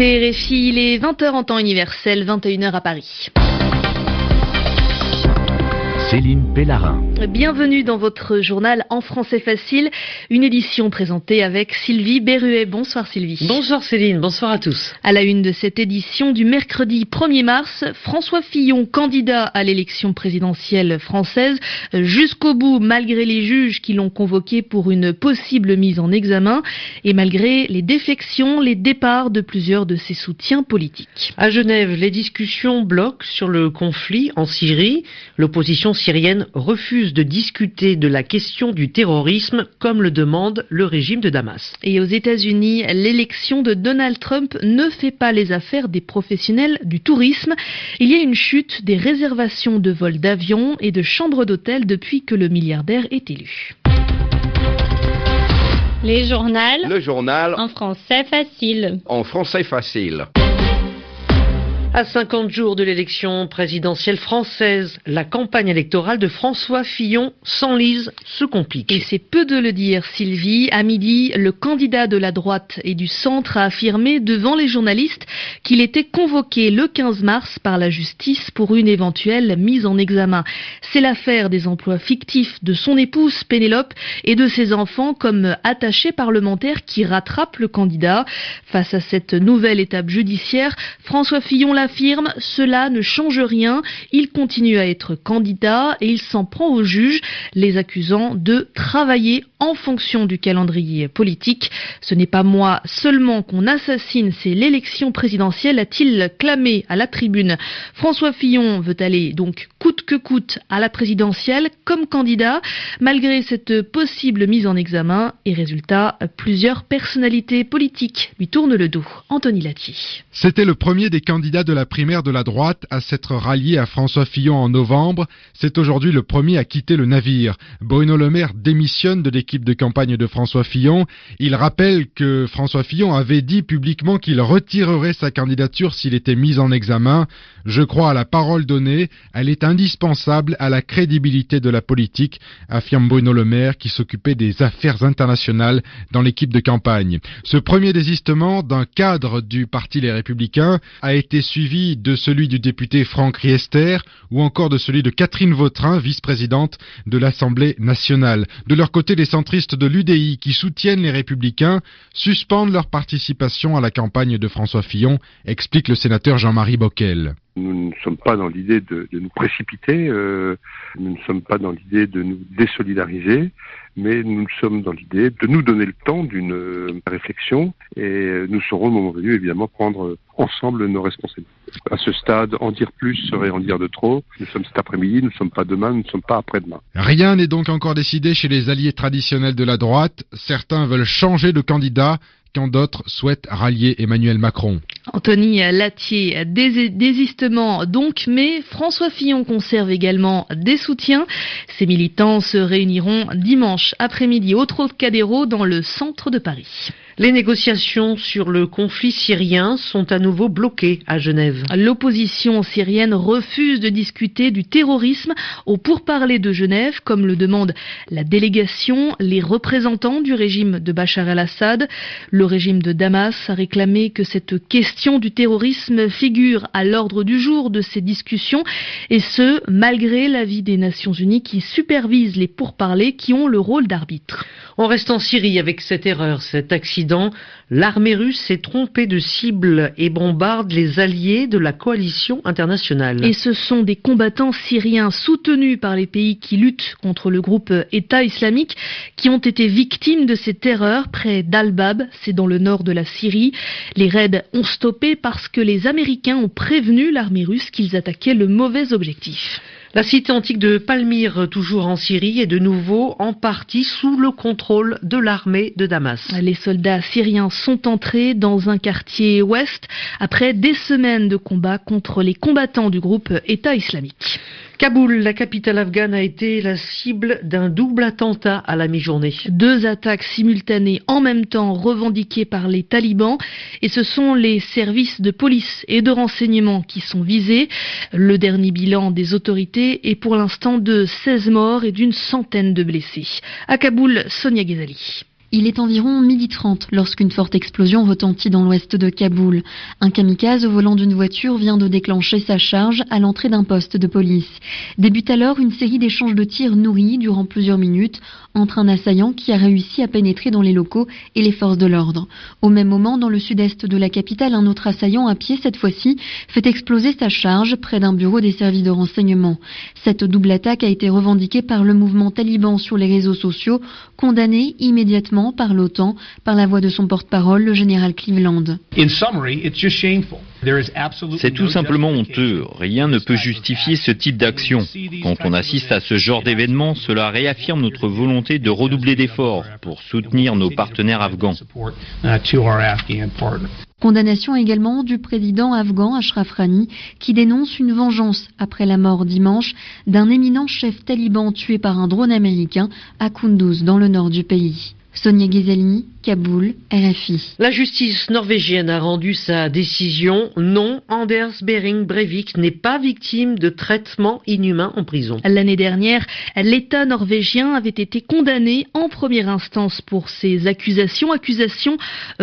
écoutez Réfi, il est 20h en temps universel, 21h à Paris. Céline Pellarin. Bienvenue dans votre journal En français facile, une édition présentée avec Sylvie Berruet. Bonsoir Sylvie. Bonsoir Céline, bonsoir à tous. À la une de cette édition du mercredi 1er mars, François Fillon, candidat à l'élection présidentielle française, jusqu'au bout malgré les juges qui l'ont convoqué pour une possible mise en examen et malgré les défections, les départs de plusieurs de ses soutiens politiques. À Genève, les discussions bloquent sur le conflit en Syrie. L'opposition syrienne refuse de discuter de la question du terrorisme comme le demande le régime de Damas. Et aux États-Unis, l'élection de Donald Trump ne fait pas les affaires des professionnels du tourisme. Il y a une chute des réservations de vols d'avion et de chambres d'hôtel depuis que le milliardaire est élu. Les journaux. Le journal. En français facile. En français facile. À 50 jours de l'élection présidentielle française, la campagne électorale de François Fillon s'enlise, se complique. Et c'est peu de le dire, Sylvie. À midi, le candidat de la droite et du centre a affirmé devant les journalistes qu'il était convoqué le 15 mars par la justice pour une éventuelle mise en examen. C'est l'affaire des emplois fictifs de son épouse Pénélope et de ses enfants comme attachés parlementaires qui rattrapent le candidat. Face à cette nouvelle étape judiciaire, François Fillon affirme, cela ne change rien, il continue à être candidat et il s'en prend aux juges, les accusant de travailler en fonction du calendrier politique. Ce n'est pas moi seulement qu'on assassine, c'est l'élection présidentielle, a-t-il clamé à la tribune. François Fillon veut aller donc coûte que coûte à la présidentielle comme candidat, malgré cette possible mise en examen et résultat, plusieurs personnalités politiques lui tournent le dos. Anthony Latier. C'était le premier des candidats de la primaire de la droite à s'être rallié à François Fillon en novembre. C'est aujourd'hui le premier à quitter le navire. Bruno Le Maire démissionne de l'équipe de campagne de François Fillon. Il rappelle que François Fillon avait dit publiquement qu'il retirerait sa candidature s'il était mis en examen. Je crois à la parole donnée. Elle est indispensable à la crédibilité de la politique, affirme Bruno Le Maire qui s'occupait des affaires internationales dans l'équipe de campagne. Ce premier désistement d'un cadre du Parti Les Républicains a été suivi de celui du député Franck Riester ou encore de celui de Catherine Vautrin, vice-présidente de l'Assemblée nationale. De leur côté, les centristes de l'UDI qui soutiennent les républicains suspendent leur participation à la campagne de François Fillon, explique le sénateur Jean-Marie Bockel. Nous ne sommes pas dans l'idée de, nous précipiter, euh, nous ne sommes pas dans l'idée de nous désolidariser, mais nous sommes dans l'idée de nous donner le temps d'une euh, réflexion et nous saurons au moment venu évidemment prendre ensemble nos responsabilités. À ce stade, en dire plus serait en dire de trop. Nous sommes cet après-midi, nous ne sommes pas demain, nous ne sommes pas après-demain. Rien n'est donc encore décidé chez les alliés traditionnels de la droite. Certains veulent changer de candidat quand d'autres souhaitent rallier Emmanuel Macron. Anthony Latier, désistement donc, mais François Fillon conserve également des soutiens. Ces militants se réuniront dimanche après-midi au Trocadéro dans le centre de Paris. Les négociations sur le conflit syrien sont à nouveau bloquées à Genève. L'opposition syrienne refuse de discuter du terrorisme au pourparlers de Genève, comme le demande la délégation, les représentants du régime de Bachar el-Assad. Le régime de Damas a réclamé que cette question du terrorisme figure à l'ordre du jour de ces discussions, et ce, malgré l'avis des Nations Unies qui supervisent les pourparlers qui ont le rôle d'arbitre. On reste en Syrie avec cette erreur, cet accident. L'armée russe s'est trompée de cible et bombarde les alliés de la coalition internationale. Et ce sont des combattants syriens soutenus par les pays qui luttent contre le groupe État islamique qui ont été victimes de cette erreur près d'Al-Bab, c'est dans le nord de la Syrie. Les raids ont stoppé parce que les Américains ont prévenu l'armée russe qu'ils attaquaient le mauvais objectif. La cité antique de Palmyre, toujours en Syrie, est de nouveau en partie sous le contrôle de l'armée de Damas. Les soldats syriens sont entrés dans un quartier ouest après des semaines de combat contre les combattants du groupe État islamique. Kaboul, la capitale afghane, a été la cible d'un double attentat à la mi-journée. Deux attaques simultanées en même temps revendiquées par les talibans et ce sont les services de police et de renseignement qui sont visés. Le dernier bilan des autorités est pour l'instant de 16 morts et d'une centaine de blessés. À Kaboul, Sonia Ghazali. Il est environ midi 30 lorsqu'une forte explosion retentit dans l'ouest de Kaboul. Un kamikaze au volant d'une voiture vient de déclencher sa charge à l'entrée d'un poste de police. Débute alors une série d'échanges de tirs nourris durant plusieurs minutes entre un assaillant qui a réussi à pénétrer dans les locaux et les forces de l'ordre. Au même moment, dans le sud-est de la capitale, un autre assaillant à pied cette fois-ci fait exploser sa charge près d'un bureau des services de renseignement. Cette double attaque a été revendiquée par le mouvement taliban sur les réseaux sociaux, condamnée immédiatement par l'OTAN par la voix de son porte-parole, le général Cleveland. C'est tout simplement honteux. Rien ne peut justifier ce type d'action. Quand on assiste à ce genre d'événement, cela réaffirme notre volonté de redoubler d'efforts pour soutenir nos partenaires afghans. Condamnation également du président afghan Ashraf Rani qui dénonce une vengeance après la mort dimanche d'un éminent chef taliban tué par un drone américain à Kunduz dans le nord du pays. Sonia Ghiselli, Kaboul, RFI. La justice norvégienne a rendu sa décision. Non, Anders Behring Breivik n'est pas victime de traitement inhumain en prison. L'année dernière, l'État norvégien avait été condamné en première instance pour ces accusations, accusations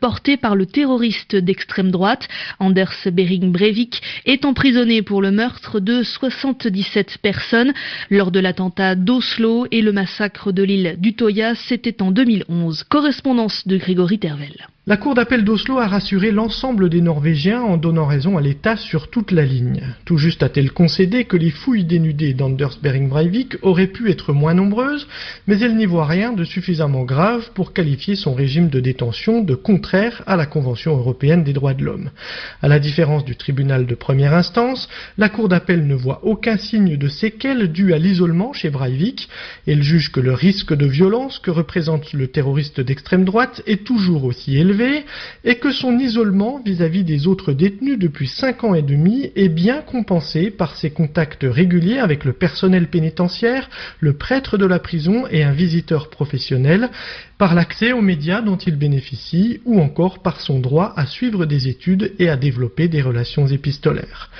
portées par le terroriste d'extrême droite. Anders Behring Breivik est emprisonné pour le meurtre de 77 personnes lors de l'attentat d'Oslo et le massacre de l'île d'Utoya. C'était en 2011. Correspondance de Grégory Tervel. La Cour d'appel d'Oslo a rassuré l'ensemble des Norvégiens en donnant raison à l'État sur toute la ligne. Tout juste a-t-elle concédé que les fouilles dénudées d'Anders Bering Breivik auraient pu être moins nombreuses, mais elle n'y voit rien de suffisamment grave pour qualifier son régime de détention de contraire à la Convention européenne des droits de l'homme. À la différence du tribunal de première instance, la Cour d'appel ne voit aucun signe de séquelles dû à l'isolement chez Breivik. Elle juge que le risque de violence que représente le terroriste d'extrême droite est toujours aussi élevé et que son isolement vis-à-vis des autres détenus depuis cinq ans et demi est bien compensé par ses contacts réguliers avec le personnel pénitentiaire, le prêtre de la prison et un visiteur professionnel, par l'accès aux médias dont il bénéficie ou encore par son droit à suivre des études et à développer des relations épistolaires.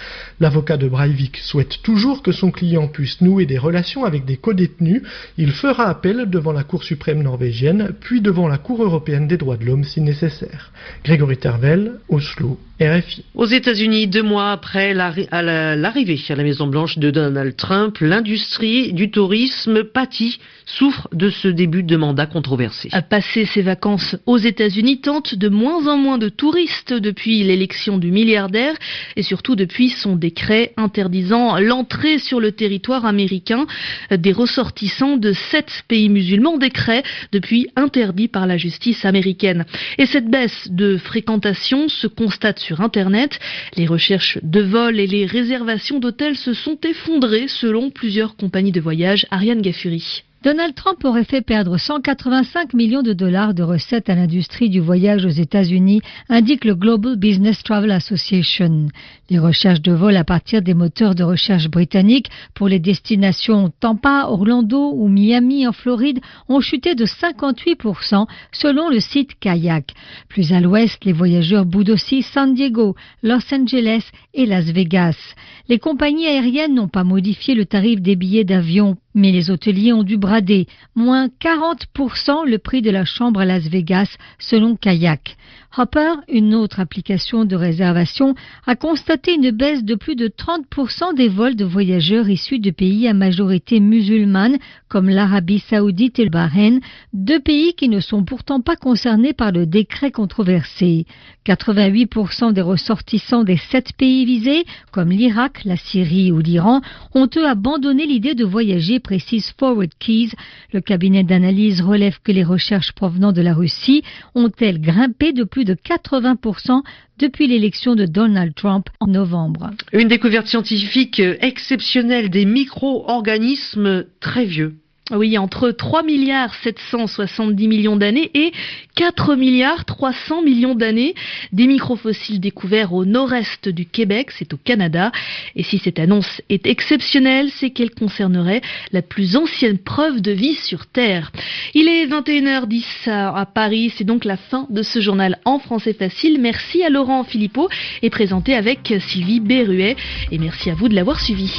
L'avocat de Breivik souhaite toujours que son client puisse nouer des relations avec des codétenus. Il fera appel devant la Cour suprême norvégienne, puis devant la Cour européenne des droits de l'homme si nécessaire. Grégory Tervel, Oslo, RFI. Aux États-Unis, deux mois après l'arrivée à la Maison-Blanche de Donald Trump, l'industrie du tourisme pâtit, souffre de ce début de mandat controversé. À passer ses vacances aux États-Unis tente de moins en moins de touristes depuis l'élection du milliardaire et surtout depuis son décret interdisant l'entrée sur le territoire américain des ressortissants de sept pays musulmans, décret depuis interdit par la justice américaine. Et cette baisse de fréquentation se constate sur Internet. Les recherches de vols et les réservations d'hôtels se sont effondrées selon plusieurs compagnies de voyage. Ariane Gaffuri. Donald Trump aurait fait perdre 185 millions de dollars de recettes à l'industrie du voyage aux États-Unis, indique le Global Business Travel Association. Les recherches de vol à partir des moteurs de recherche britanniques pour les destinations Tampa, Orlando ou Miami en Floride ont chuté de 58% selon le site Kayak. Plus à l'ouest, les voyageurs boudent San Diego, Los Angeles et Las Vegas. Les compagnies aériennes n'ont pas modifié le tarif des billets d'avion mais les hôteliers ont dû brader moins 40% le prix de la chambre à Las Vegas selon Kayak. Hopper, une autre application de réservation, a constaté une baisse de plus de 30% des vols de voyageurs issus de pays à majorité musulmane comme l'Arabie saoudite et le Bahreïn, deux pays qui ne sont pourtant pas concernés par le décret controversé. 88% des ressortissants des sept pays visés, comme l'Irak, la Syrie ou l'Iran, ont eux abandonné l'idée de voyager, précise Forward Keys. Le cabinet d'analyse relève que les recherches provenant de la Russie ont-elles grimpé de plus de 80% depuis l'élection de Donald Trump en novembre. Une découverte scientifique exceptionnelle des micro-organismes très vieux. Oui, entre 3 milliards 770 millions d'années et 4 milliards 300 millions d'années, des microfossiles découverts au nord-est du Québec, c'est au Canada. Et si cette annonce est exceptionnelle, c'est qu'elle concernerait la plus ancienne preuve de vie sur Terre. Il est 21h10 à Paris, c'est donc la fin de ce journal en français facile. Merci à Laurent Philippot et présenté avec Sylvie Berruet et merci à vous de l'avoir suivi.